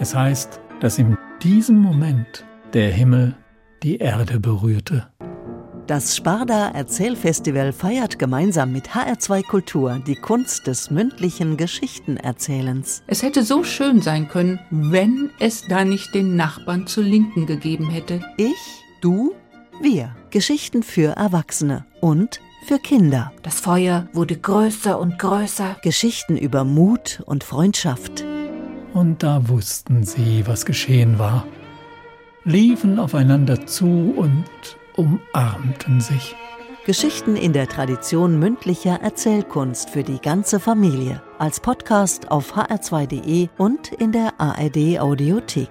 Es heißt, dass in diesem Moment der Himmel die Erde berührte. Das Sparda Erzählfestival feiert gemeinsam mit HR2 Kultur die Kunst des mündlichen Geschichtenerzählens. Es hätte so schön sein können, wenn es da nicht den Nachbarn zur Linken gegeben hätte. Ich, du, wir. Geschichten für Erwachsene und für Kinder. Das Feuer wurde größer und größer. Geschichten über Mut und Freundschaft. Und da wussten sie, was geschehen war, liefen aufeinander zu und umarmten sich. Geschichten in der Tradition mündlicher Erzählkunst für die ganze Familie. Als Podcast auf hr2.de und in der ARD Audiothek.